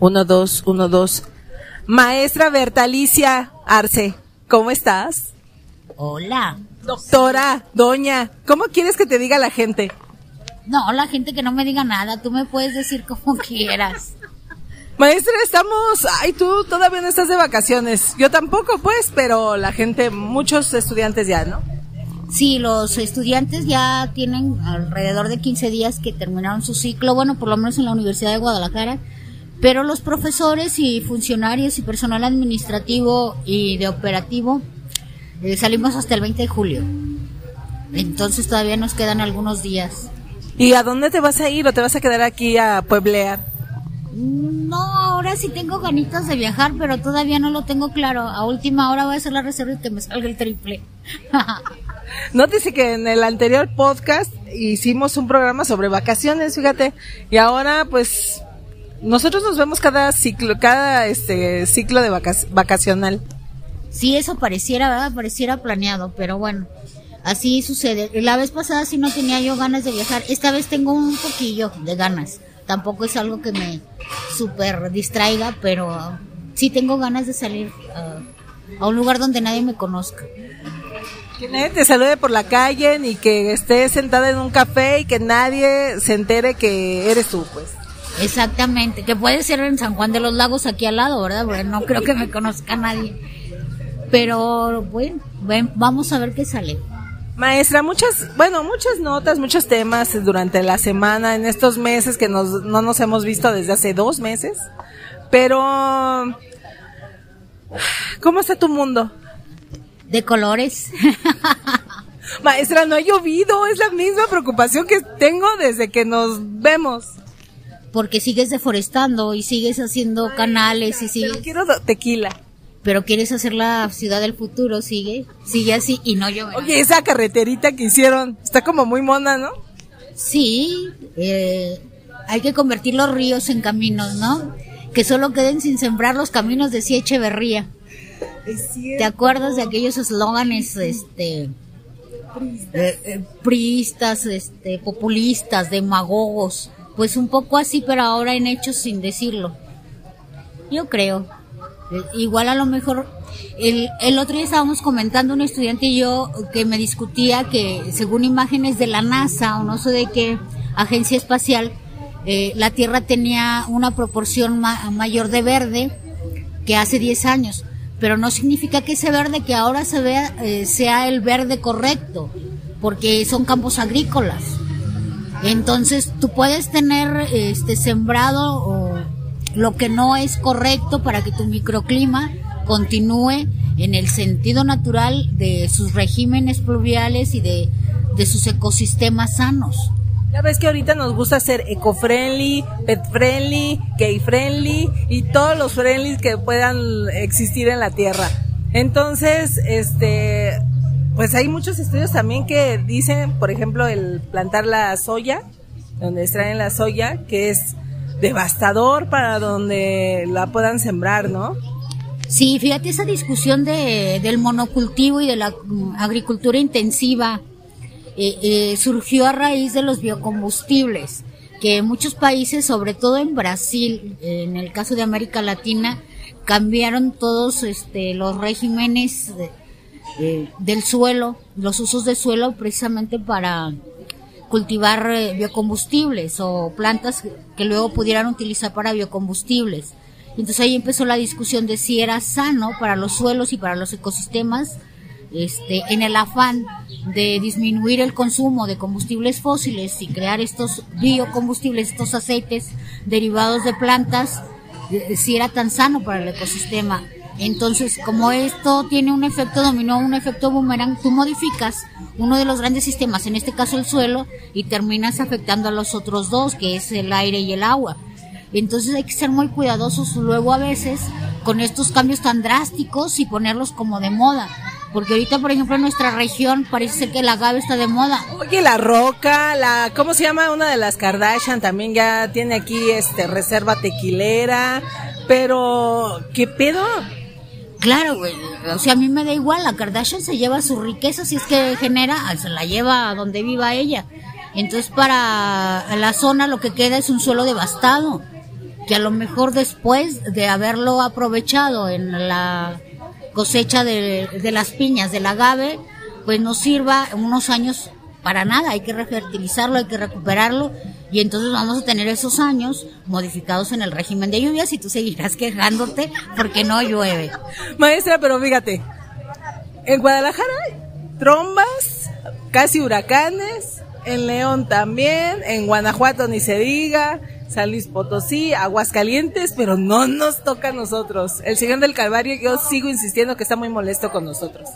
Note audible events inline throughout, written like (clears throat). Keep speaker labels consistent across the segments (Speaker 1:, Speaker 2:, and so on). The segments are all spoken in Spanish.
Speaker 1: Uno, dos, uno, dos. Maestra Bertalicia Arce, ¿cómo estás?
Speaker 2: Hola.
Speaker 1: Doctora, doña, ¿cómo quieres que te diga la gente?
Speaker 2: No, la gente que no me diga nada, tú me puedes decir como (laughs) quieras.
Speaker 1: Maestra, estamos, ay, tú todavía no estás de vacaciones. Yo tampoco, pues, pero la gente, muchos estudiantes ya, ¿no?
Speaker 2: Sí, los estudiantes ya tienen alrededor de 15 días que terminaron su ciclo, bueno, por lo menos en la Universidad de Guadalajara, pero los profesores y funcionarios y personal administrativo y de operativo eh, salimos hasta el 20 de julio. Entonces todavía nos quedan algunos días.
Speaker 1: ¿Y a dónde te vas a ir o te vas a quedar aquí a pueblear?
Speaker 2: No, ahora sí tengo ganitas de viajar, pero todavía no lo tengo claro. A última hora voy a hacer la reserva y que me salga el triple. (laughs)
Speaker 1: Nótese que en el anterior podcast hicimos un programa sobre vacaciones, fíjate, y ahora pues nosotros nos vemos cada ciclo, cada este ciclo de vacacional.
Speaker 2: Sí, eso pareciera, ¿verdad? Pareciera planeado, pero bueno, así sucede. La vez pasada sí no tenía yo ganas de viajar, esta vez tengo un poquillo de ganas. Tampoco es algo que me super distraiga, pero sí tengo ganas de salir a un lugar donde nadie me conozca.
Speaker 1: Que nadie te salude por la calle ni que estés sentada en un café y que nadie se entere que eres tú, pues.
Speaker 2: Exactamente, que puede ser en San Juan de los Lagos aquí al lado, ¿verdad? Porque no creo que me conozca nadie. Pero bueno, vamos a ver qué sale.
Speaker 1: Maestra, muchas, bueno, muchas notas, muchos temas durante la semana, en estos meses que nos, no nos hemos visto desde hace dos meses. Pero, ¿cómo está tu mundo?
Speaker 2: de colores. (laughs)
Speaker 1: Maestra, no ha llovido, es la misma preocupación que tengo desde que nos vemos.
Speaker 2: Porque sigues deforestando y sigues haciendo canales y sigues...
Speaker 1: Pero quiero tequila.
Speaker 2: Pero quieres hacer la ciudad del futuro, sigue, sigue así y no lloverá.
Speaker 1: Oye, esa carreterita que hicieron, está como muy mona, ¿no?
Speaker 2: Sí, eh, hay que convertir los ríos en caminos, ¿no? Que solo queden sin sembrar los caminos, decía Echeverría. ¿Te acuerdas de aquellos eslóganes este eh, eh, priistas, este populistas, demagogos? Pues un poco así, pero ahora en hechos sin decirlo. Yo creo. Eh, igual a lo mejor el, el otro día estábamos comentando un estudiante y yo que me discutía que según imágenes de la NASA o no sé de qué agencia espacial, la Tierra tenía una proporción mayor de verde que hace 10 años pero no significa que ese verde que ahora se vea eh, sea el verde correcto, porque son campos agrícolas. Entonces tú puedes tener este sembrado o lo que no es correcto para que tu microclima continúe en el sentido natural de sus regímenes pluviales y de, de sus ecosistemas sanos.
Speaker 1: Ya ves que ahorita nos gusta ser eco-friendly, pet-friendly, gay-friendly y todos los friendly que puedan existir en la Tierra. Entonces, este, pues hay muchos estudios también que dicen, por ejemplo, el plantar la soya, donde extraen la soya, que es devastador para donde la puedan sembrar, ¿no?
Speaker 2: Sí, fíjate esa discusión de, del monocultivo y de la agricultura intensiva eh, eh, surgió a raíz de los biocombustibles, que muchos países, sobre todo en Brasil, en el caso de América Latina, cambiaron todos este, los regímenes del suelo, los usos de suelo precisamente para cultivar eh, biocombustibles o plantas que luego pudieran utilizar para biocombustibles. Entonces ahí empezó la discusión de si era sano para los suelos y para los ecosistemas este, en el afán de disminuir el consumo de combustibles fósiles y crear estos biocombustibles, estos aceites derivados de plantas, eh, si era tan sano para el ecosistema. Entonces, como esto tiene un efecto dominó, un efecto boomerang, tú modificas uno de los grandes sistemas, en este caso el suelo, y terminas afectando a los otros dos, que es el aire y el agua. Entonces hay que ser muy cuidadosos luego a veces con estos cambios tan drásticos y ponerlos como de moda porque ahorita, por ejemplo, en nuestra región parece que el agave está de moda.
Speaker 1: Oye, la roca, la, ¿cómo se llama? Una de las Kardashian también ya tiene aquí este reserva tequilera, pero ¿qué pedo?
Speaker 2: Claro, güey. O sea, a mí me da igual. La Kardashian se lleva su riqueza, si es que genera, se la lleva a donde viva ella. Entonces, para la zona lo que queda es un suelo devastado. que a lo mejor después de haberlo aprovechado en la cosecha de, de las piñas, del agave, pues nos sirva unos años para nada, hay que refertilizarlo, hay que recuperarlo y entonces vamos a tener esos años modificados en el régimen de lluvias y tú seguirás quejándote porque no llueve.
Speaker 1: Maestra, pero fíjate, en Guadalajara trombas, casi huracanes, en León también, en Guanajuato ni se diga, San Luis Potosí, Aguascalientes, pero no nos toca a nosotros. El Señor del Calvario, yo sigo insistiendo que está muy molesto con nosotros.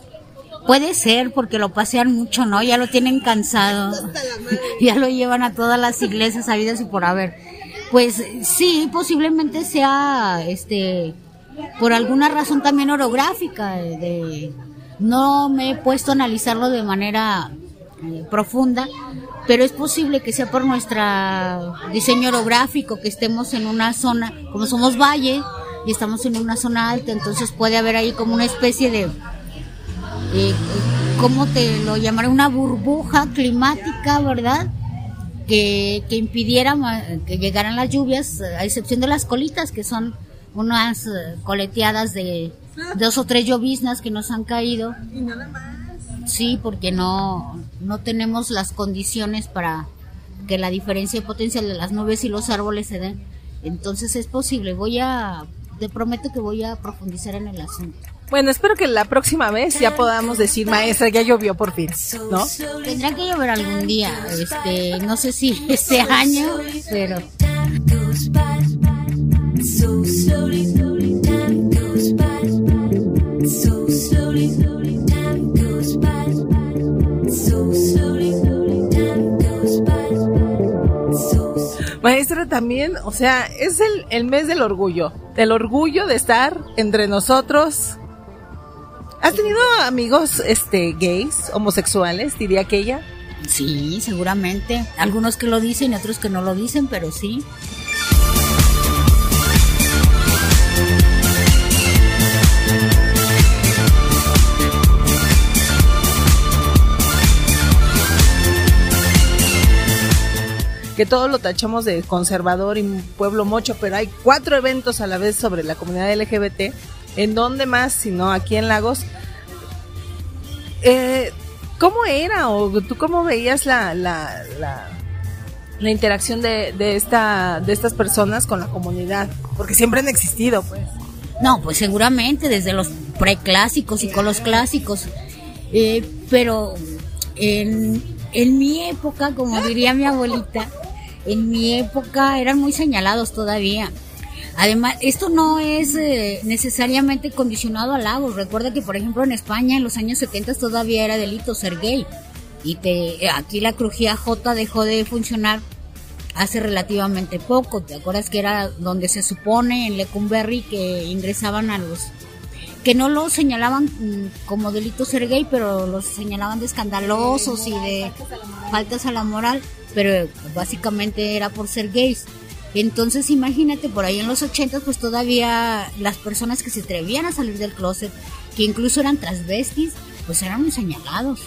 Speaker 2: Puede ser porque lo pasean mucho, ¿no? Ya lo tienen cansado. (laughs) ya lo llevan a todas las iglesias habidas y por haber. Pues sí, posiblemente sea este por alguna razón también orográfica de, no me he puesto a analizarlo de manera eh, profunda, pero es posible que sea por nuestro diseño orográfico, que estemos en una zona, como somos valle y estamos en una zona alta, entonces puede haber ahí como una especie de eh, ¿cómo te lo llamaré? Una burbuja climática, ¿verdad? Que, que impidiera que llegaran las lluvias, a excepción de las colitas, que son unas eh, coleteadas de dos o tres lloviznas que nos han caído.
Speaker 1: Y nada más.
Speaker 2: Sí, porque no, no tenemos las condiciones para que la diferencia de potencia de las nubes y los árboles se den. Entonces es posible. Voy a, te prometo que voy a profundizar en el asunto.
Speaker 1: Bueno, espero que la próxima vez ya podamos decir, maestra, ya llovió por fin, ¿no?
Speaker 2: Tendrá que llover algún día, este, no sé si (laughs) este año, pero...
Speaker 1: Maestra también, o sea, es el, el mes del orgullo, del orgullo de estar entre nosotros, ¿Has tenido amigos este gays, homosexuales, diría aquella?
Speaker 2: Sí, seguramente. Algunos que lo dicen y otros que no lo dicen, pero sí.
Speaker 1: que todo lo tachamos de conservador y pueblo mocho, pero hay cuatro eventos a la vez sobre la comunidad LGBT ¿En dónde más? Sino aquí en Lagos. Eh, ¿Cómo era o tú cómo veías la, la, la, interacción de, de, esta, de estas personas con la comunidad? Porque siempre han existido, pues.
Speaker 2: No, pues seguramente desde los preclásicos y con los clásicos. Eh, pero en, en mi época, como diría mi abuelita, en mi época eran muy señalados todavía. Además, esto no es eh, necesariamente condicionado a Lagos. Recuerda que, por ejemplo, en España en los años 70 todavía era delito ser gay. Y te, aquí la crujía J dejó de funcionar hace relativamente poco. ¿Te acuerdas que era donde se supone en Lecumberri que ingresaban a los que no lo señalaban mm, como delito ser gay, pero los señalaban de escandalosos y de faltas a la moral, pero básicamente era por ser gays. Entonces imagínate, por ahí en los 80 pues todavía las personas que se atrevían a salir del closet, que incluso eran transvestis, pues eran señalados.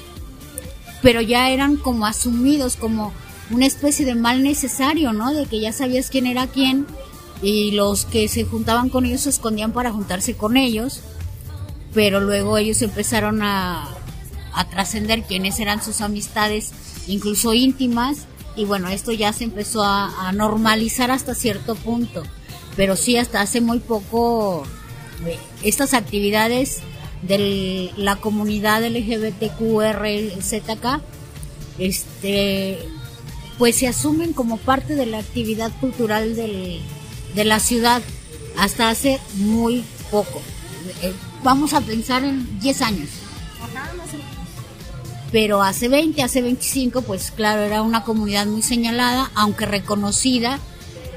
Speaker 2: Pero ya eran como asumidos como una especie de mal necesario, ¿no? De que ya sabías quién era quién y los que se juntaban con ellos se escondían para juntarse con ellos, pero luego ellos empezaron a, a trascender quiénes eran sus amistades, incluso íntimas, y bueno, esto ya se empezó a, normalizar hasta cierto punto, pero sí hasta hace muy poco eh, estas actividades de la comunidad LGBTQRZK este pues se asumen como parte de la actividad cultural de la ciudad hasta hace muy poco. Eh, vamos a pensar en 10 años pero hace 20, hace 25, pues claro, era una comunidad muy señalada, aunque reconocida,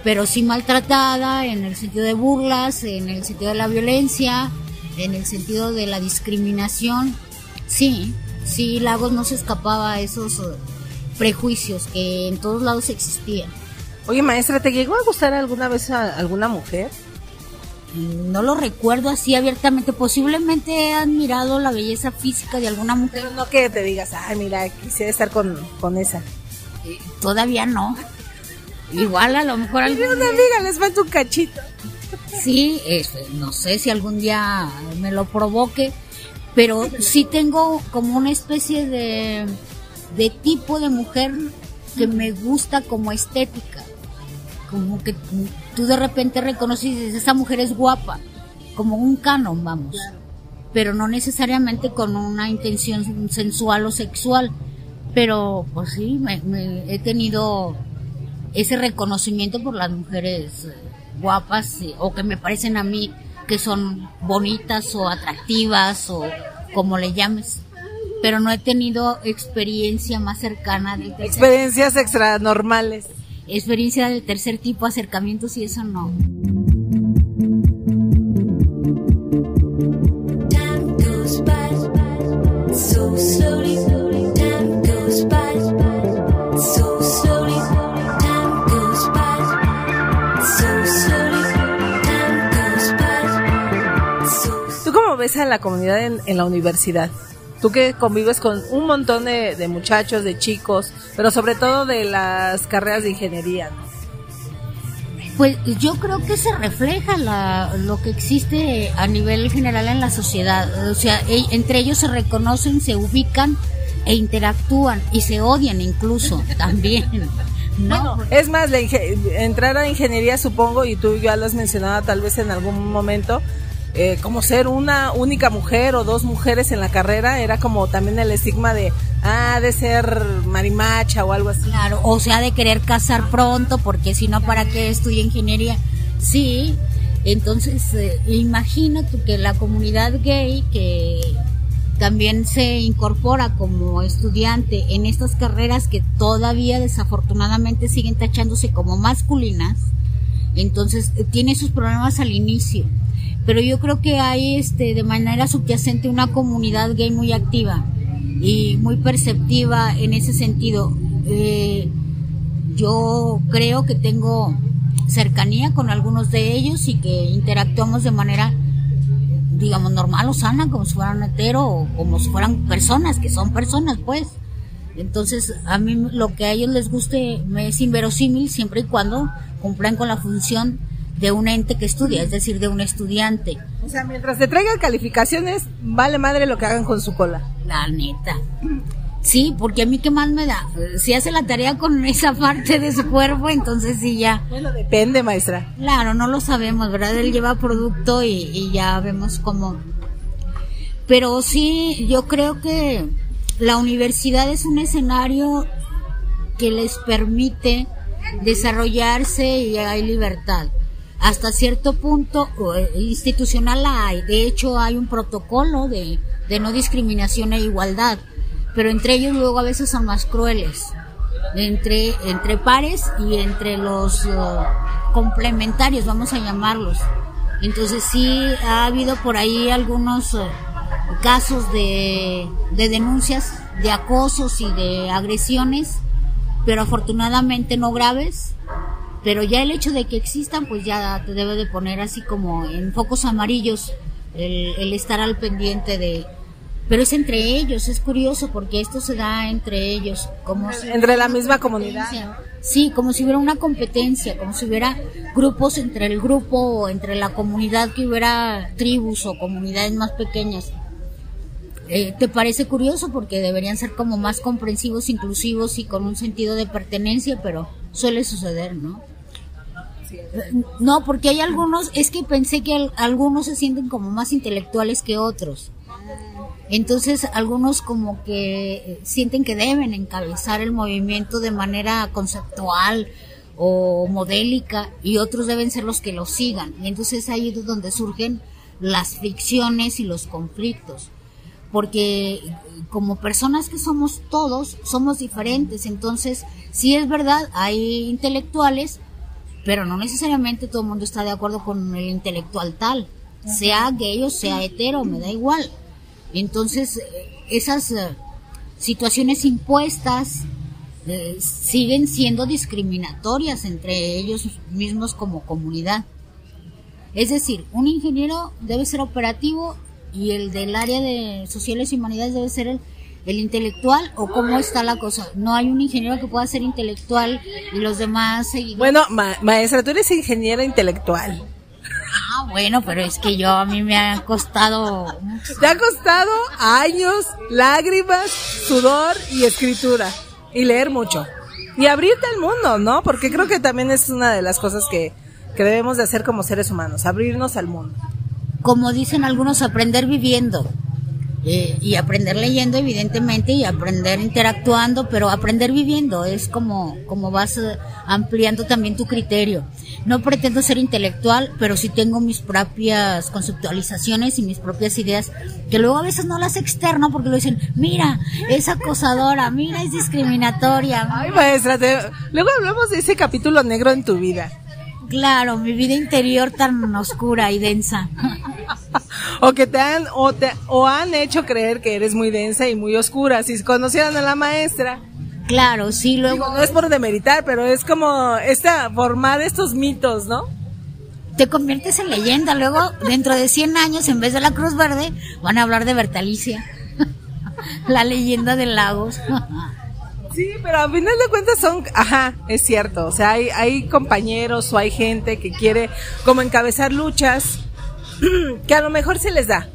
Speaker 2: pero sí maltratada en el sentido de burlas, en el sentido de la violencia, en el sentido de la discriminación. Sí, sí, Lagos no se escapaba a esos eh, prejuicios que en todos lados existían.
Speaker 1: Oye, maestra, ¿te llegó a gustar alguna vez a alguna mujer?
Speaker 2: No lo recuerdo así abiertamente. Posiblemente he admirado la belleza física de alguna mujer.
Speaker 1: Pero no que te digas, ay, mira, quisiera estar con, con esa.
Speaker 2: Eh, todavía no. igual a lo mejor
Speaker 1: algún una amiga les falta un cachito.
Speaker 2: Sí, no sé si algún día me lo provoque, pero sí tengo como una especie de, de tipo de mujer que me gusta como estética. Como que tú de repente reconoces y dices, esa mujer es guapa, como un canon, vamos. Pero no necesariamente con una intención sensual o sexual. Pero pues sí, me, he tenido ese reconocimiento por las mujeres eh, guapas eh, o que me parecen a mí que son bonitas o atractivas o como le llames. Pero no he tenido experiencia más cercana de
Speaker 1: experiencias extranormales.
Speaker 2: Experiencia del tercer tipo, acercamientos y eso no.
Speaker 1: ves a la comunidad en, la universidad? Tú que convives con un montón de, muchachos, de chicos, pero sobre todo de las carreras de ingeniería.
Speaker 2: Pues yo creo que se refleja lo que existe a nivel general en la sociedad. O sea, e, entre ellos se reconocen, se ubican e interactúan y se odian incluso (laughs) también.
Speaker 1: No, es más, entrar a ingeniería supongo, y tú ya lo has mencionado tal vez en algún momento, eh, como ser una única mujer o dos mujeres en la carrera, era como también el estigma de, ah, de ser marimacha o algo así.
Speaker 2: Claro, o sea, de querer casar pronto, porque si no, ¿para qué estudia ingeniería? Sí, entonces eh, imagino que la comunidad gay que también se incorpora como estudiante en estas carreras que todavía desafortunadamente siguen tachándose como masculinas, entonces eh, tiene sus problemas al inicio pero yo creo que hay este de manera subyacente una comunidad gay muy activa y muy perceptiva en ese sentido. Eh, yo creo que tengo cercanía con algunos de ellos y que interactuamos de manera digamos normal o sana como si fueran hetero o como si fueran personas que son personas pues entonces a mí lo que a ellos les guste me es inverosímil siempre y cuando cumplan con la función de un ente que estudia, es decir, de un estudiante.
Speaker 1: O sea, mientras te traigan calificaciones, vale madre lo que hagan con su cola.
Speaker 2: La neta. Sí, porque a mí qué más me da. Si hace la tarea con esa parte de su cuerpo, entonces sí ya.
Speaker 1: Bueno, depende, maestra.
Speaker 2: Claro, no lo sabemos, ¿verdad? Él lleva producto y, y ya vemos cómo. Pero sí, yo creo que la universidad es un escenario que les permite desarrollarse y hay libertad hasta cierto punto eh, institucional hay. De hecho, hay un protocolo de, no discriminación e igualdad, pero entre ellos luego a veces son más crueles. Entre, entre pares y entre los eh, complementarios, vamos a llamarlos. Entonces sí ha habido por ahí algunos eh, casos de, de denuncias de acosos y de agresiones, pero afortunadamente no graves pero ya el hecho de que existan pues ya te debe de poner así como en focos amarillos el, estar al pendiente de pero es entre ellos es curioso porque esto se da entre ellos como
Speaker 1: entre la misma comunidad
Speaker 2: sí como si hubiera una competencia como si hubiera grupos entre el grupo o entre la comunidad que hubiera tribus o comunidades más pequeñas. Eh, ¿Te parece curioso? Porque deberían ser como más comprensivos, inclusivos y con un sentido de pertenencia, pero suele suceder, ¿no? No, porque hay algunos, es que pensé que algunos se sienten como más intelectuales que otros. Entonces, algunos como que eh, sienten que deben encabezar el movimiento de manera conceptual o modélica y otros deben ser los que lo sigan. Y entonces ahí es donde surgen las fricciones y los conflictos. Porque como personas que somos todos, somos diferentes. Entonces, sí es verdad, hay intelectuales pero no necesariamente todo el mundo está de acuerdo con el intelectual tal, sea gay o sea hetero, me da igual. Entonces, esas eh, situaciones impuestas eh, siguen siendo discriminatorias entre ellos mismos como comunidad. Es decir, un ingeniero debe ser operativo y el del área de sociales y humanidades debe ser el el intelectual o cómo está la cosa? No hay un ingeniero que pueda ser intelectual y los demás seguidores.
Speaker 1: Bueno, maestra, tú eres ingeniera intelectual.
Speaker 2: Ah, bueno, pero es que yo a mí me ha costado...
Speaker 1: Te ha costado años, lágrimas, sudor y escritura. Y leer mucho. Y abrirte al mundo, ¿no? Porque creo que también es una de las cosas que, que debemos de hacer como seres humanos, abrirnos al mundo.
Speaker 2: Como dicen algunos, aprender viviendo. Eh, y aprender leyendo evidentemente y aprender interactuando, pero aprender viviendo es como, como vas eh, ampliando también tu criterio. No pretendo ser intelectual, pero sí tengo mis propias conceptualizaciones y mis propias ideas, que luego a veces no las externo porque lo dicen, mira, es acosadora, mira, es discriminatoria.
Speaker 1: Ay, maestra, luego hablamos de ese capítulo negro en tu vida.
Speaker 2: Claro, mi vida interior tan oscura y densa.
Speaker 1: o que te han o te o han hecho creer que eres muy densa y muy oscura. Si conocieran a la maestra.
Speaker 2: Claro, sí, luego.
Speaker 1: no es por demeritar, pero es como esta formar estos mitos, ¿no?
Speaker 2: Te conviertes en leyenda. Luego, dentro de 100 años, en vez de la Cruz Verde, van a hablar de Bertalicia, (laughs) la leyenda de Lagos.
Speaker 1: Sí, pero a final de cuentas son, ajá, es cierto, o sea, hay, hay compañeros o hay gente que quiere como encabezar luchas (clears throat) que a lo mejor se les da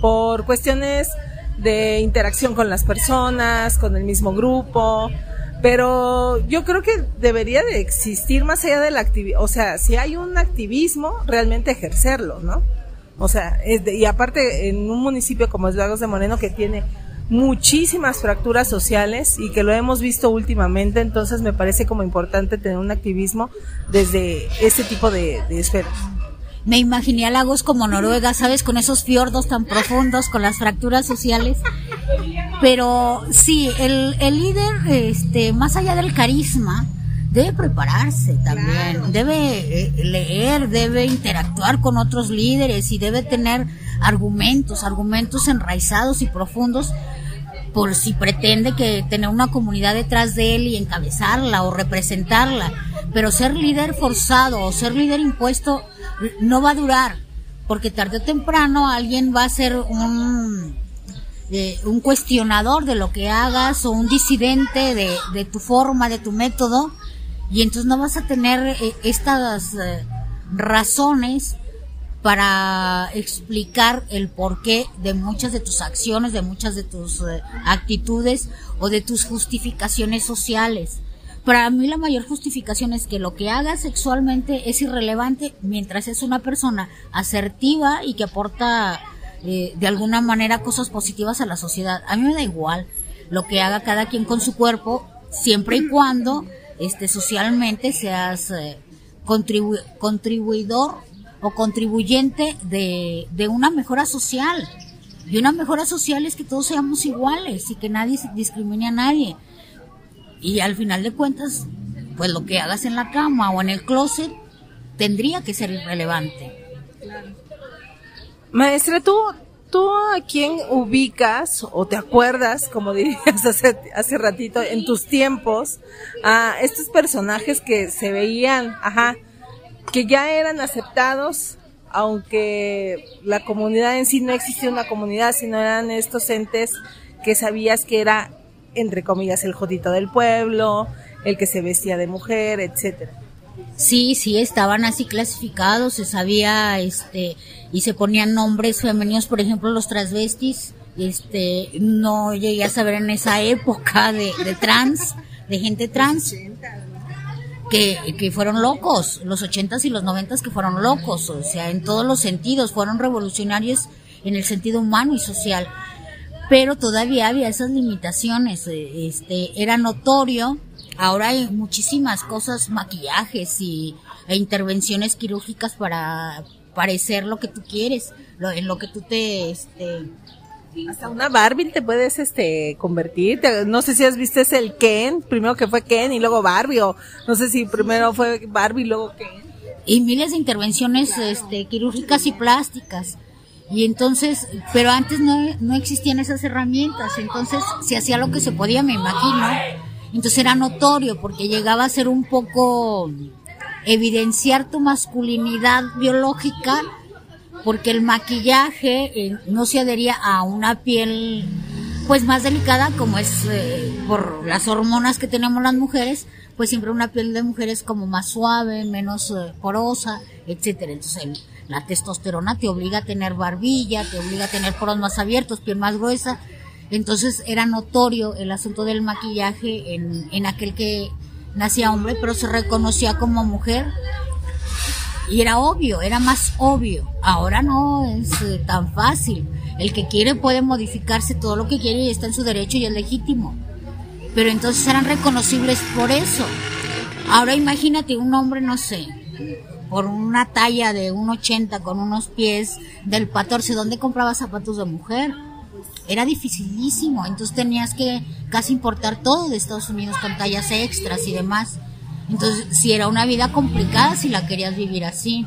Speaker 1: por cuestiones de interacción con las personas, con el mismo grupo, pero yo creo que debería de existir más allá del activismo, o sea, si hay un activismo, realmente ejercerlo, ¿no? O sea, y aparte en un municipio como es Lagos de Moreno que tiene muchísimas fracturas sociales y que lo hemos visto últimamente, entonces me parece como importante tener un activismo desde ese tipo de, esferas.
Speaker 2: Me imaginé a lagos como Noruega, ¿sabes? Con esos fiordos tan profundos, con las fracturas sociales. Pero sí, el, el líder, este, más allá del carisma, debe prepararse también, debe eh, leer, debe interactuar con otros líderes y debe tener argumentos, argumentos enraizados y profundos por si pretende que tener una comunidad detrás de él y encabezarla o representarla. Pero ser líder forzado o ser líder impuesto no va a durar, porque tarde o temprano alguien va a ser un, eh, un cuestionador de lo que hagas o un disidente de, de, tu forma, de tu método, y entonces no vas a tener eh, estas eh, razones para explicar el porqué de muchas de tus acciones, de muchas de tus eh, actitudes o de tus justificaciones sociales. Para mí la mayor justificación es que lo que hagas sexualmente es irrelevante mientras es una persona asertiva y que aporta eh, de alguna manera cosas positivas a la sociedad. A mí me da igual lo que haga cada quien con su cuerpo, siempre y cuando este, socialmente seas eh, contribuidor o contribuyente de, de una mejora social. Y una mejora social es que todos seamos iguales y que nadie discrimine a nadie. Y al final de cuentas, pues lo que hagas en la cama o en el closet tendría que ser irrelevante.
Speaker 1: Maestra, ¿tú, ¿tú a quién ubicas o te acuerdas, como dirías (laughs) hace, hace ratito, en tus tiempos, a estos personajes que se veían, ajá, que ya eran aceptados, aunque la comunidad en sí no existía una comunidad, sino eran estos entes que sabías que era, entre comillas, el jodito del pueblo, el que se vestía de mujer, etcétera.
Speaker 2: Sí, sí, estaban así clasificados, se sabía, este, y se ponían nombres femeninos, por ejemplo, los transvestis, este, no llegué a saber en esa (laughs) época de, de trans, de gente trans, que, fueron locos, los ochentas y los noventas que fueron locos, o sea, en todos los sentidos, fueron revolucionarios en el sentido humano y social, pero todavía había esas limitaciones, eh, este, era notorio, ahora hay muchísimas cosas, maquillajes y, e intervenciones quirúrgicas para parecer lo que tú quieres, lo, en lo que tú te, este,
Speaker 1: hasta una Barbie te puedes este convertir. No sé si has visto ese el Ken, primero que fue Ken y luego Barbie, o no sé si primero fue Barbie y luego Ken.
Speaker 2: Y miles de intervenciones este, quirúrgicas y plásticas. Y entonces, pero antes no, no existían esas herramientas, entonces se hacía lo que se podía, me imagino. Entonces era notorio porque llegaba a ser un poco evidenciar tu masculinidad biológica porque el maquillaje eh, no se adhería a una piel pues más delicada como es eh, por las hormonas que tenemos las mujeres, pues siempre una piel de mujer es como más suave, menos eh, porosa, etcétera. Entonces la testosterona te obliga a tener barbilla, te obliga a tener poros más abiertos, piel más gruesa. Entonces era notorio el asunto del maquillaje en, en aquel que nacía hombre, pero se reconocía como mujer. Y era obvio, era más obvio. Ahora no es eh, tan fácil. El que quiere puede modificarse todo lo que quiere y está en su derecho y es legítimo. Pero entonces eran reconocibles por eso. Ahora imagínate un hombre, no sé, por una talla de un 80 con unos pies del 14, ¿dónde compraba zapatos de mujer? Era dificilísimo, entonces tenías que casi importar todo de Estados Unidos con tallas extras y demás. Entonces, si era una vida complicada si la querías vivir así.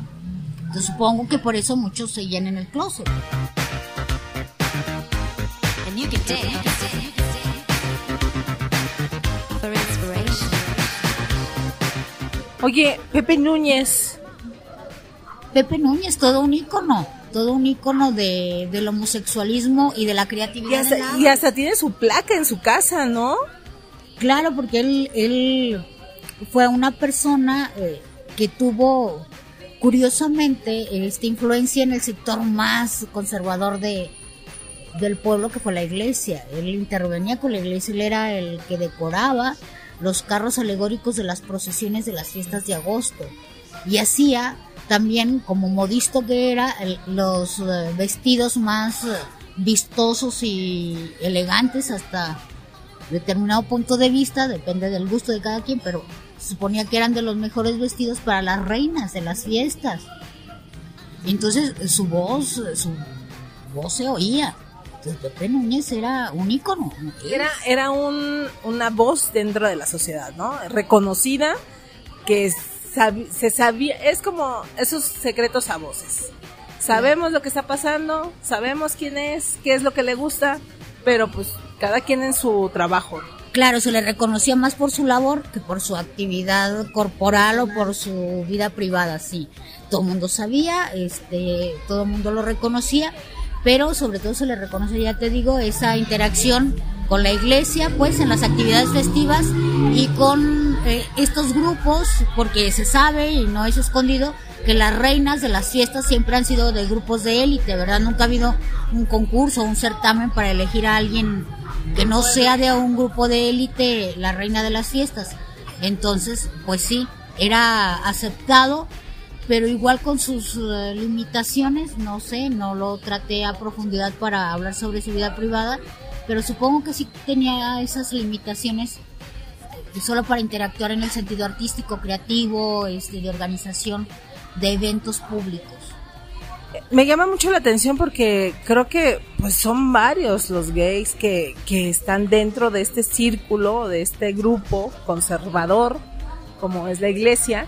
Speaker 2: Entonces, supongo que por eso muchos seguían en el closet.
Speaker 1: Oye, Pepe Núñez.
Speaker 2: Pepe Núñez, todo un ícono, todo un ícono de, del homosexualismo y de la creatividad.
Speaker 1: Y hasta, tiene su placa en su casa, ¿no?
Speaker 2: Claro, porque él, él fue una persona eh, que tuvo, curiosamente, esta influencia en el sector más conservador de, del pueblo, que fue la iglesia. Él intervenía con la iglesia, él era el que decoraba los carros alegóricos de las procesiones de las fiestas de agosto. Y hacía también, como modisto que era, los eh, vestidos más eh, vistosos y elegantes hasta determinado punto de vista, depende del gusto de cada quien, pero suponía que eran de los mejores vestidos para las reinas de las fiestas. Entonces su voz, su voz se oía. Pepe Núñez era un ícono.
Speaker 1: Era, era un, una voz dentro de la sociedad, ¿no? Reconocida, que se sabía, es como esos secretos a voces. Sabemos lo que está pasando, sabemos quién es, qué es lo que le gusta, pero pues cada quien en su trabajo.
Speaker 2: Claro, se le reconocía más por su labor que por su actividad corporal o por su vida privada, sí. Todo el mundo sabía, este, todo el mundo lo reconocía, pero sobre todo se le reconoce, ya te digo, esa interacción con la iglesia, pues en las actividades festivas y con eh, estos grupos, porque se sabe y no es escondido que las reinas de las fiestas siempre han sido de grupos de élite, ¿verdad? Nunca ha habido un concurso, un certamen para elegir a alguien que no sea de un grupo de élite la reina de las fiestas. Entonces, pues sí, era aceptado pero igual con sus eh, limitaciones, no sé, no lo traté a profundidad para hablar sobre su vida privada, pero supongo que sí tenía esas limitaciones eh, solo para interactuar en el sentido artístico, creativo, este, de organización de eventos públicos.
Speaker 1: Me llama mucho la atención porque creo que pues son varios los gays que, que están dentro de este círculo, de este grupo conservador, como es la iglesia,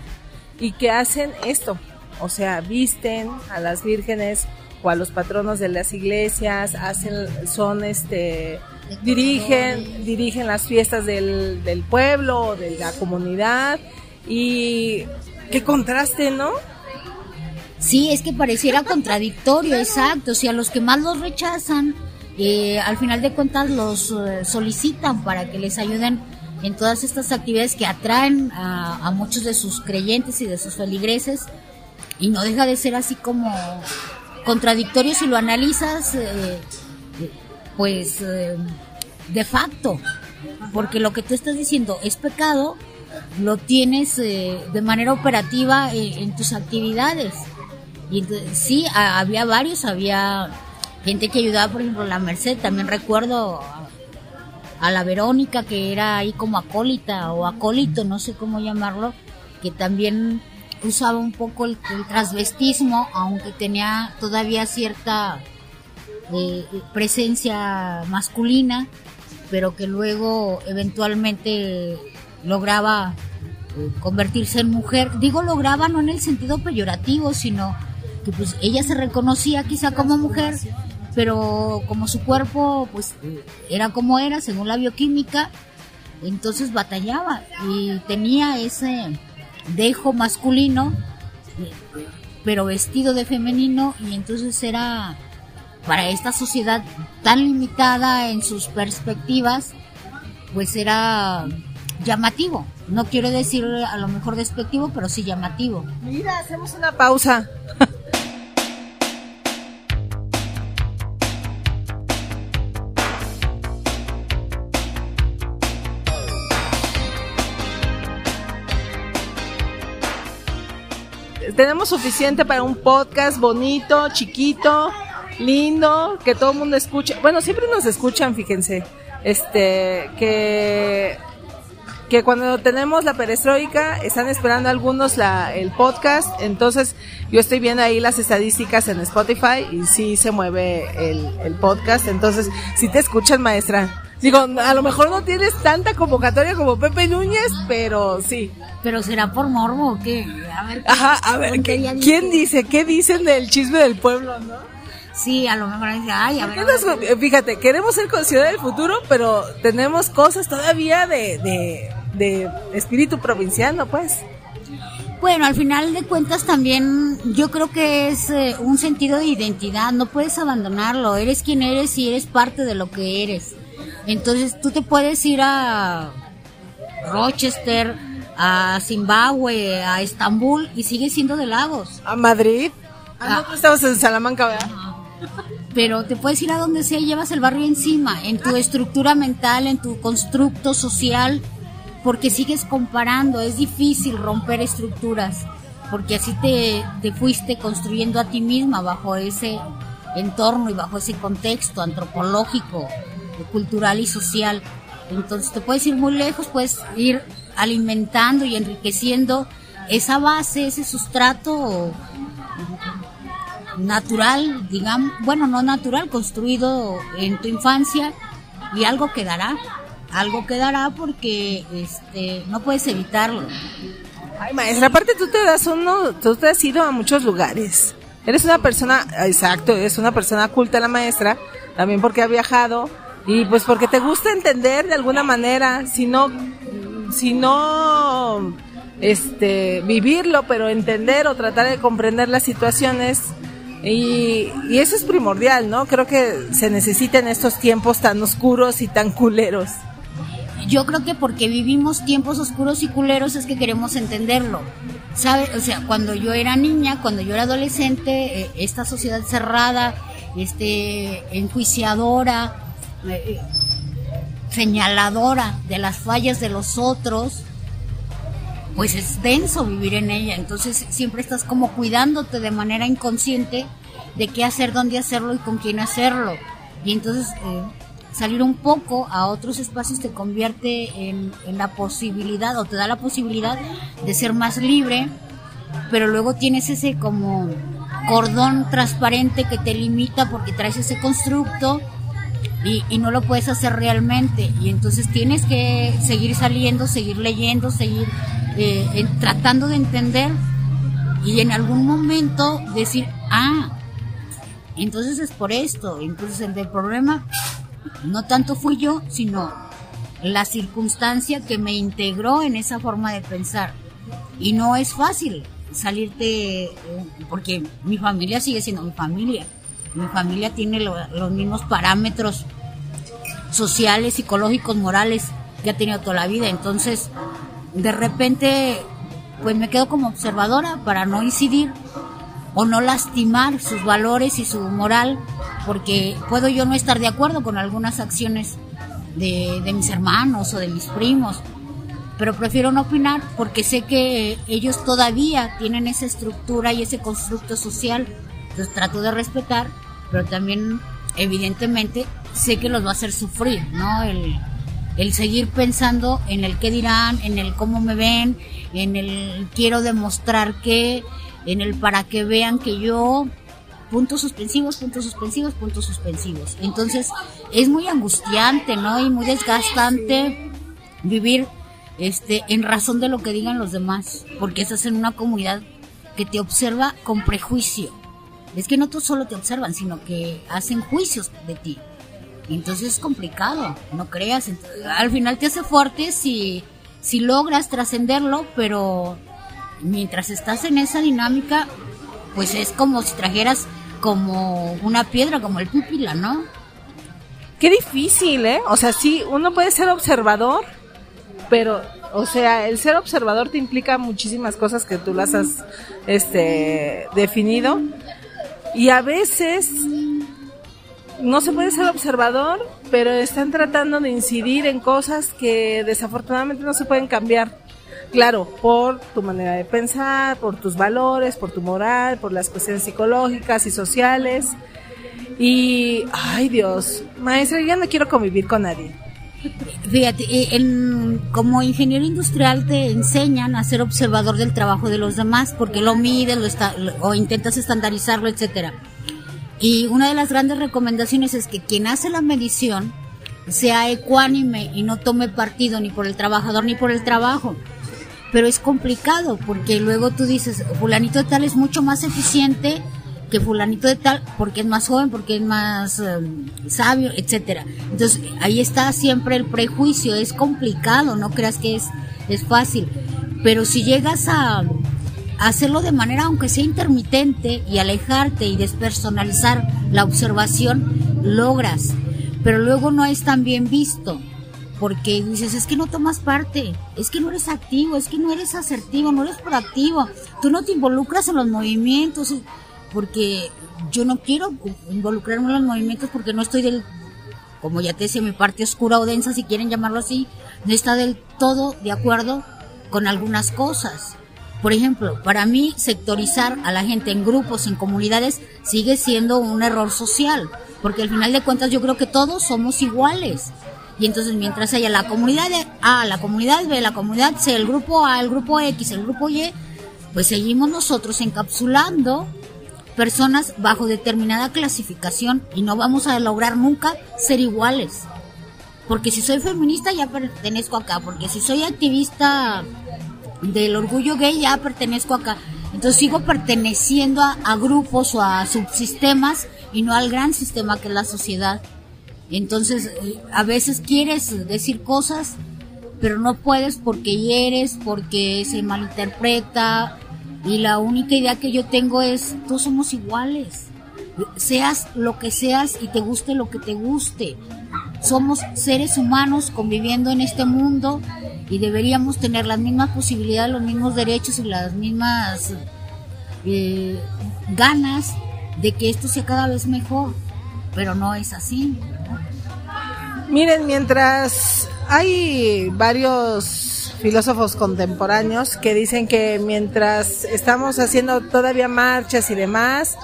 Speaker 1: y que hacen esto, o sea, visten a las vírgenes o a los patronos de las iglesias, hacen, son este, dirigen, dirigen las fiestas del, del pueblo, de la comunidad y qué contraste, ¿no?
Speaker 2: Sí, es que pareciera contradictorio, exacto. O sea, los que más los rechazan, eh, al final de cuentas los eh, solicitan para que les ayuden en todas estas actividades que atraen a, muchos de sus creyentes y de sus feligreses. Y no deja de ser así como contradictorio si lo analizas eh, pues eh, de facto. Porque lo que tú estás diciendo es pecado lo tienes eh, de manera operativa en, tus actividades y sí había varios había gente que ayudaba por ejemplo la Merced también recuerdo a la Verónica, que era ahí como acólita o acólito, no sé cómo llamarlo, que también usaba un poco el, transvestismo, aunque tenía todavía cierta eh, presencia masculina, pero que luego eventualmente lograba eh, convertirse en mujer. Digo lograba no en el sentido peyorativo, sino que pues ella se reconocía quizá como mujer pero como su cuerpo pues era como era según la bioquímica, entonces batallaba y tenía ese dejo masculino, pero vestido de femenino y entonces era para esta sociedad tan limitada en sus perspectivas, pues era llamativo. No quiero decir a lo mejor despectivo, pero sí llamativo.
Speaker 1: Mira, hacemos una pausa. (laughs) tenemos suficiente para un podcast bonito, chiquito, lindo, que todo el mundo escuche. Bueno, siempre nos escuchan, fíjense. Este, que que cuando tenemos la perestroika están esperando algunos la, el podcast, entonces yo estoy viendo ahí las estadísticas en Spotify y sí se mueve el, el podcast, entonces si te escuchan maestra. Digo, a lo mejor no tienes tanta convocatoria como Pepe Núñez, pero sí.
Speaker 2: Pero será por morbo o qué?
Speaker 1: A ver, Ajá, a ver, ¿quién dice? ¿Qué dicen del chisme del pueblo, no?
Speaker 2: Sí, a lo mejor dice, ay, a ver.
Speaker 1: fíjate, queremos ser ciudad del futuro, pero tenemos cosas todavía de, de, de espíritu provinciano, pues.
Speaker 2: Bueno, al final de cuentas también yo creo que es eh, un sentido de identidad, no puedes abandonarlo, eres quien eres y eres parte de lo que eres. Entonces tú te puedes ir a Rochester, a Zimbabue, a Estambul y sigues siendo de Lagos.
Speaker 1: ¿A Madrid? Ah, no, estabas en Salamanca, ¿verdad?
Speaker 2: Pero te puedes ir a donde sea y llevas el barrio encima, en tu estructura mental, en tu constructo social, porque sigues comparando. Es difícil romper estructuras, porque así te, te fuiste construyendo a ti misma bajo ese entorno y bajo ese contexto antropológico, cultural y social. Entonces te puedes ir muy lejos, puedes ir alimentando y enriqueciendo esa base, ese sustrato natural, digamos, bueno, no natural, construido en tu infancia y algo quedará, algo quedará porque este no puedes evitarlo.
Speaker 1: Ay, maestra, aparte tú te das uno, tú te has ido a muchos lugares. Eres una persona, exacto, es una persona culta la maestra, también porque ha viajado y pues porque te gusta entender de alguna manera, si no este vivirlo, pero entender o tratar de comprender las situaciones y, eso es primordial, ¿no? Creo que se necesita en estos tiempos tan oscuros y tan culeros.
Speaker 2: Yo creo que porque vivimos tiempos oscuros y culeros es que queremos entenderlo. ¿Sabe? O sea, cuando yo era niña, cuando yo era adolescente, eh, esta sociedad cerrada, este enjuiciadora, eh, señaladora de las fallas de los otros, pues es denso vivir en ella. Entonces siempre estás como cuidándote de manera inconsciente de qué hacer, dónde hacerlo y con quién hacerlo. Y entonces eh, salir un poco a otros espacios te convierte en, en, la posibilidad o te da la posibilidad de ser más libre, pero luego tienes ese como cordón transparente que te limita porque traes ese constructo y, no lo puedes hacer realmente. Y entonces tienes que seguir saliendo, seguir leyendo, seguir eh, tratando de entender y en algún momento decir, ah, entonces es por esto. Entonces el problema no tanto fui yo, sino la circunstancia que me integró en esa forma de pensar. Y no es fácil salirte, eh, porque mi familia sigue siendo mi familia mi familia tiene los mismos parámetros sociales, psicológicos, morales que ha tenido toda la vida. Entonces, de repente, pues me quedo como observadora para no incidir o no lastimar sus valores y su moral, porque puedo yo no estar de acuerdo con algunas acciones de, mis hermanos o de mis primos, pero prefiero no opinar porque sé que ellos todavía tienen esa estructura y ese constructo social entonces trato de respetar, pero también evidentemente sé que los va a hacer sufrir, ¿no? El, seguir pensando en el qué dirán, en el cómo me ven, en el quiero demostrar que, en el para que vean que yo, puntos suspensivos, puntos suspensivos, puntos suspensivos. Entonces es muy angustiante, ¿no? Y muy desgastante vivir este en razón de lo que digan los demás, porque estás en una comunidad que te observa con prejuicio es que no solo te observan, sino que hacen juicios de ti. entonces es complicado, no creas. al final te hace fuerte si, si logras trascenderlo, pero mientras estás en esa dinámica, pues es como si trajeras como una piedra, como el pípila, ¿no?
Speaker 1: Qué difícil, ¿eh? O sea, sí, uno puede ser observador, pero, o sea, el ser observador te implica muchísimas cosas que tú las has, este, definido. Y a veces no se puede ser observador, pero están tratando de incidir en cosas que desafortunadamente no se pueden cambiar. Claro, por tu manera de pensar, por tus valores, por tu moral, por las cuestiones psicológicas y sociales. Y, ay Dios, maestra, ya no quiero convivir con nadie.
Speaker 2: Fíjate, eh, en, como ingeniero industrial te enseñan a ser observador del trabajo de los demás, porque lo mides lo está, o intentas estandarizarlo, etcétera. Y una de las grandes recomendaciones es que quien hace la medición sea ecuánime y no tome partido ni por el trabajador ni por el trabajo. Pero es complicado porque luego tú dices, fulanito tal es mucho más eficiente que fulanito de tal porque es más joven, porque es más em, sabio, etcétera. Entonces, ahí está siempre el prejuicio, es complicado, no creas que es, es fácil. Pero si llegas a, hacerlo de manera, aunque sea intermitente, y alejarte y despersonalizar la observación, logras. Pero luego no es tan bien visto porque dices, es que no tomas parte, es que no eres activo, es que no eres asertivo, no eres proactivo, tú no te involucras en los movimientos, porque yo no quiero involucrarme en los movimientos porque no estoy del, como ya te decía, mi parte oscura o densa, si quieren llamarlo así, no está del todo de acuerdo con algunas cosas. Por ejemplo, para mí sectorizar a la gente en grupos, en comunidades, sigue siendo un error social, porque al final de cuentas yo creo que todos somos iguales. Y entonces mientras haya la comunidad A, la comunidad B, la comunidad C, el grupo A, el grupo X, el grupo Y, pues seguimos nosotros encapsulando personas bajo determinada clasificación y no vamos a lograr nunca ser iguales. Porque si soy feminista ya pertenezco acá, porque si soy activista del orgullo gay ya pertenezco acá. Entonces sigo perteneciendo a, grupos o a subsistemas y no al gran sistema que es la sociedad. Entonces eh, a veces quieres decir cosas, pero no puedes porque hieres, porque se malinterpreta, y la única idea que yo tengo es, todos somos iguales. Seas lo que seas y te guste lo que te guste. Somos seres humanos conviviendo en este mundo y deberíamos tener las mismas posibilidades, los mismos derechos y las mismas eh, ganas de que esto sea cada vez mejor. Pero no es así.
Speaker 1: Miren, mientras hay varios filósofos contemporáneos que dicen que mientras estamos haciendo todavía marchas y demás,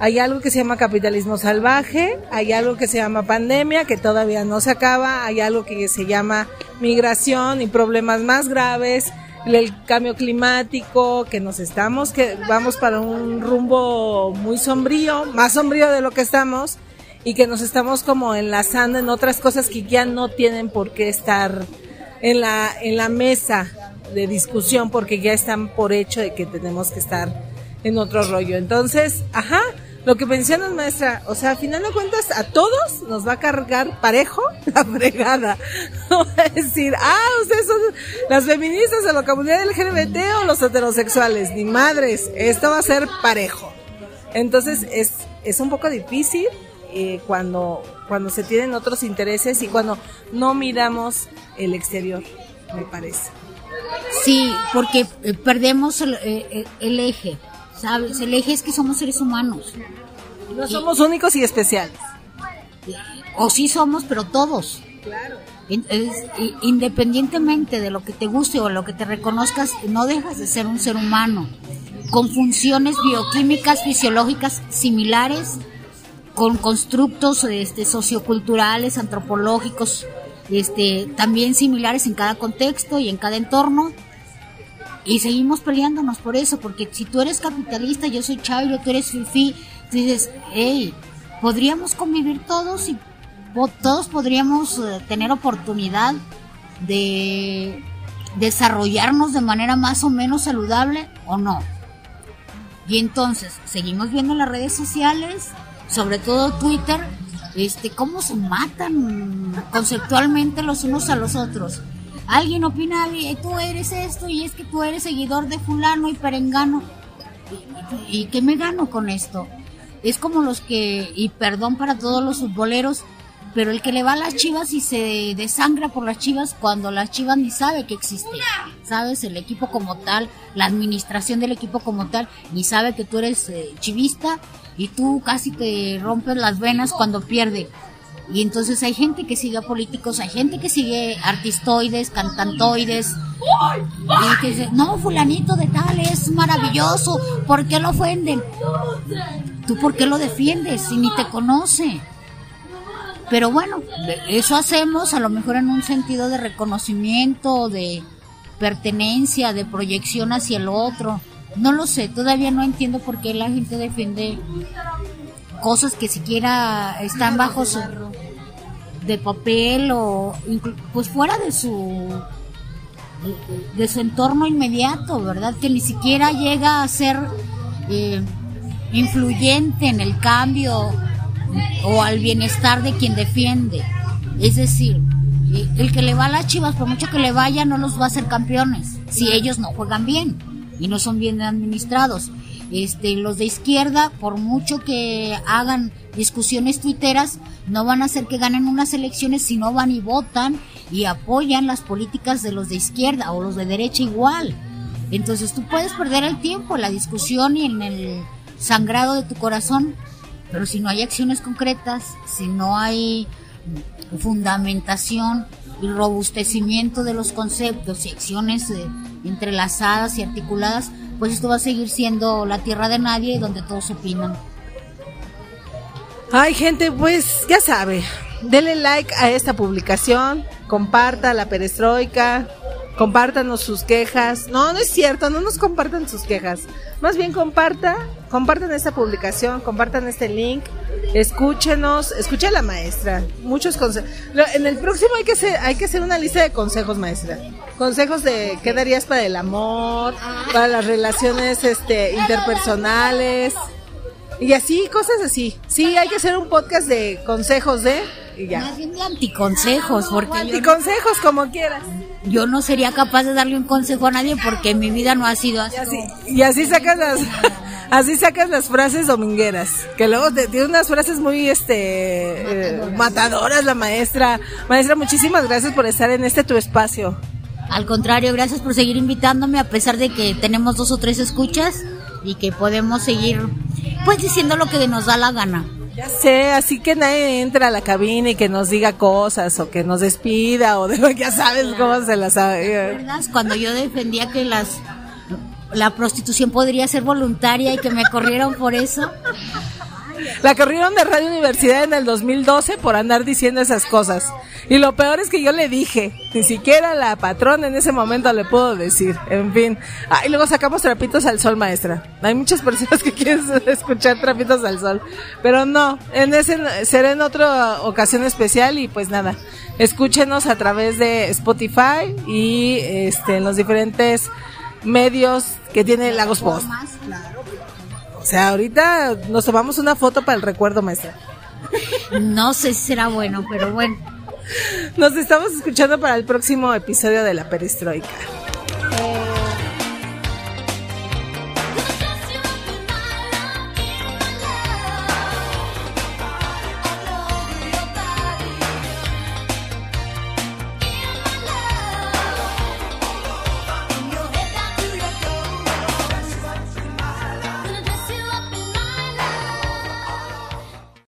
Speaker 1: hay algo que se llama capitalismo salvaje, hay algo que se llama pandemia, que todavía no se acaba, hay algo que se llama migración y problemas más graves, el cambio climático, que nos estamos, que vamos para un rumbo muy sombrío, más sombrío de lo que estamos, y que nos estamos como enlazando en otras cosas que ya no tienen por qué estar en la, en la mesa de discusión porque ya están por hecho de que tenemos que estar en otro rollo. Entonces, ajá, lo que mencionas maestra, o sea, a final de cuentas a todos nos va a cargar parejo (laughs) la fregada. (laughs) No va a decir, ah, ustedes son las feministas de la comunidad LGBT o los heterosexuales, ni madres, esto va a ser parejo. Entonces es, es un poco difícil eh, cuando, cuando se tienen otros intereses y cuando no miramos el exterior, me parece.
Speaker 2: Sí, porque eh, perdemos eh, el, eje, ¿sabes? El eje es que somos seres humanos.
Speaker 1: No somos únicos y especiales.
Speaker 2: O sí somos, pero todos.
Speaker 1: Claro.
Speaker 2: Independientemente de lo que te guste o lo que te reconozcas, no dejas de ser un ser humano, con funciones bioquímicas, fisiológicas similares con constructos este, socioculturales, antropológicos, este, también similares en cada contexto y en cada entorno. Y seguimos peleándonos por eso, porque si tú eres capitalista, yo soy chairo, tú eres fifi, dices, hey, podríamos convivir todos y todos podríamos eh, tener oportunidad de desarrollarnos de manera más o menos saludable o no. Y entonces, seguimos viendo las redes sociales, sobre todo Twitter, este, cómo se matan conceptualmente los unos a los otros. Alguien opina, tú eres esto y es que tú eres seguidor de fulano y perengano. ¿Y, qué me gano con esto? es como los que, y perdón para todos los futboleros, pero el que le va a las chivas y se desangra por las chivas cuando las chivas ni sabe que existe, ¿sabes? El equipo como tal, la administración del equipo como tal, ni sabe que tú eres eh, chivista y tú casi te rompes las venas cuando pierde. Y entonces hay gente que sigue a políticos, hay gente que sigue artistoides, cantantoides, y que dice, no, fulanito de tal es maravilloso, ¿por qué lo ofenden? ¿Tú por qué lo defiendes si ni te conoce? Pero bueno, eso hacemos a lo mejor en un sentido de reconocimiento, de pertenencia, de proyección hacia el otro. No lo sé, todavía no entiendo por qué la gente defiende cosas que siquiera están bajo su de papel o pues fuera de su de su entorno inmediato, ¿verdad? Que ni siquiera llega a ser eh, influyente en el cambio o al bienestar de quien defiende. Es decir, el que le va a las chivas, por mucho que le vaya, no los va a hacer campeones si ellos no juegan bien y no son bien administrados. Este, los de izquierda, por mucho que hagan discusiones tuiteras, no van a hacer que ganen unas elecciones si no van y votan y apoyan las políticas de los de izquierda o los de derecha igual. Entonces tú puedes perder el tiempo en la discusión y en el sangrado de tu corazón pero si no hay acciones concretas, si no hay fundamentación y robustecimiento de los conceptos y acciones eh, entrelazadas y articuladas, pues esto va a seguir siendo la tierra de nadie donde todos opinan.
Speaker 1: Ay, gente, pues ya sabe, denle like a esta publicación, comparta la perestroika, compártanos sus quejas. No, no es cierto, no nos compartan sus quejas. Más bien comparta, compartan esta publicación, compartan este link, escúchenos, escucha a la maestra. Muchos consejos. En el próximo hay que hacer, hay que hacer una lista de consejos, maestra. Consejos de qué darías para el amor, para las relaciones este interpersonales. Y así, cosas así. Sí, hay que hacer un podcast de consejos de y ya.
Speaker 2: Más bien de anticonsejos, porque
Speaker 1: anticonsejos como quieras
Speaker 2: yo no sería capaz de darle un consejo a nadie porque mi vida no ha sido así.
Speaker 1: Y así, sacas las (laughs) así sacas las frases domingueras, que luego tiene unas frases muy este eh, matadoras la maestra. Maestra, muchísimas gracias por estar en este tu espacio.
Speaker 2: Al contrario, gracias por seguir invitándome a pesar de que tenemos dos o tres escuchas y que podemos seguir pues diciendo lo que nos da la gana.
Speaker 1: Ya sé, así que nadie entra a la cabina y que nos diga cosas o que nos despida o (laughs) de, ya sabes cómo se las sabe.
Speaker 2: Cuando yo defendía que las la prostitución podría ser voluntaria y que me corrieron por eso.
Speaker 1: La corrieron de Radio Universidad en el 2012 por andar diciendo esas cosas. Y lo peor es que yo le dije, ni siquiera la patrona en ese momento le puedo decir. En fin. Ah, y luego sacamos trapitos al sol, maestra. Hay muchas personas que (laughs) quieren escuchar trapitos al sol. Pero no, en ese será en otra ocasión especial y pues nada. Escúchenos a través de Spotify y este en los diferentes medios que tiene Lagos Post. Sea, ahorita nos tomamos una foto para el recuerdo, maestra.
Speaker 2: No sé si será bueno, pero bueno.
Speaker 1: Nos estamos escuchando para el próximo episodio de La Perestroika.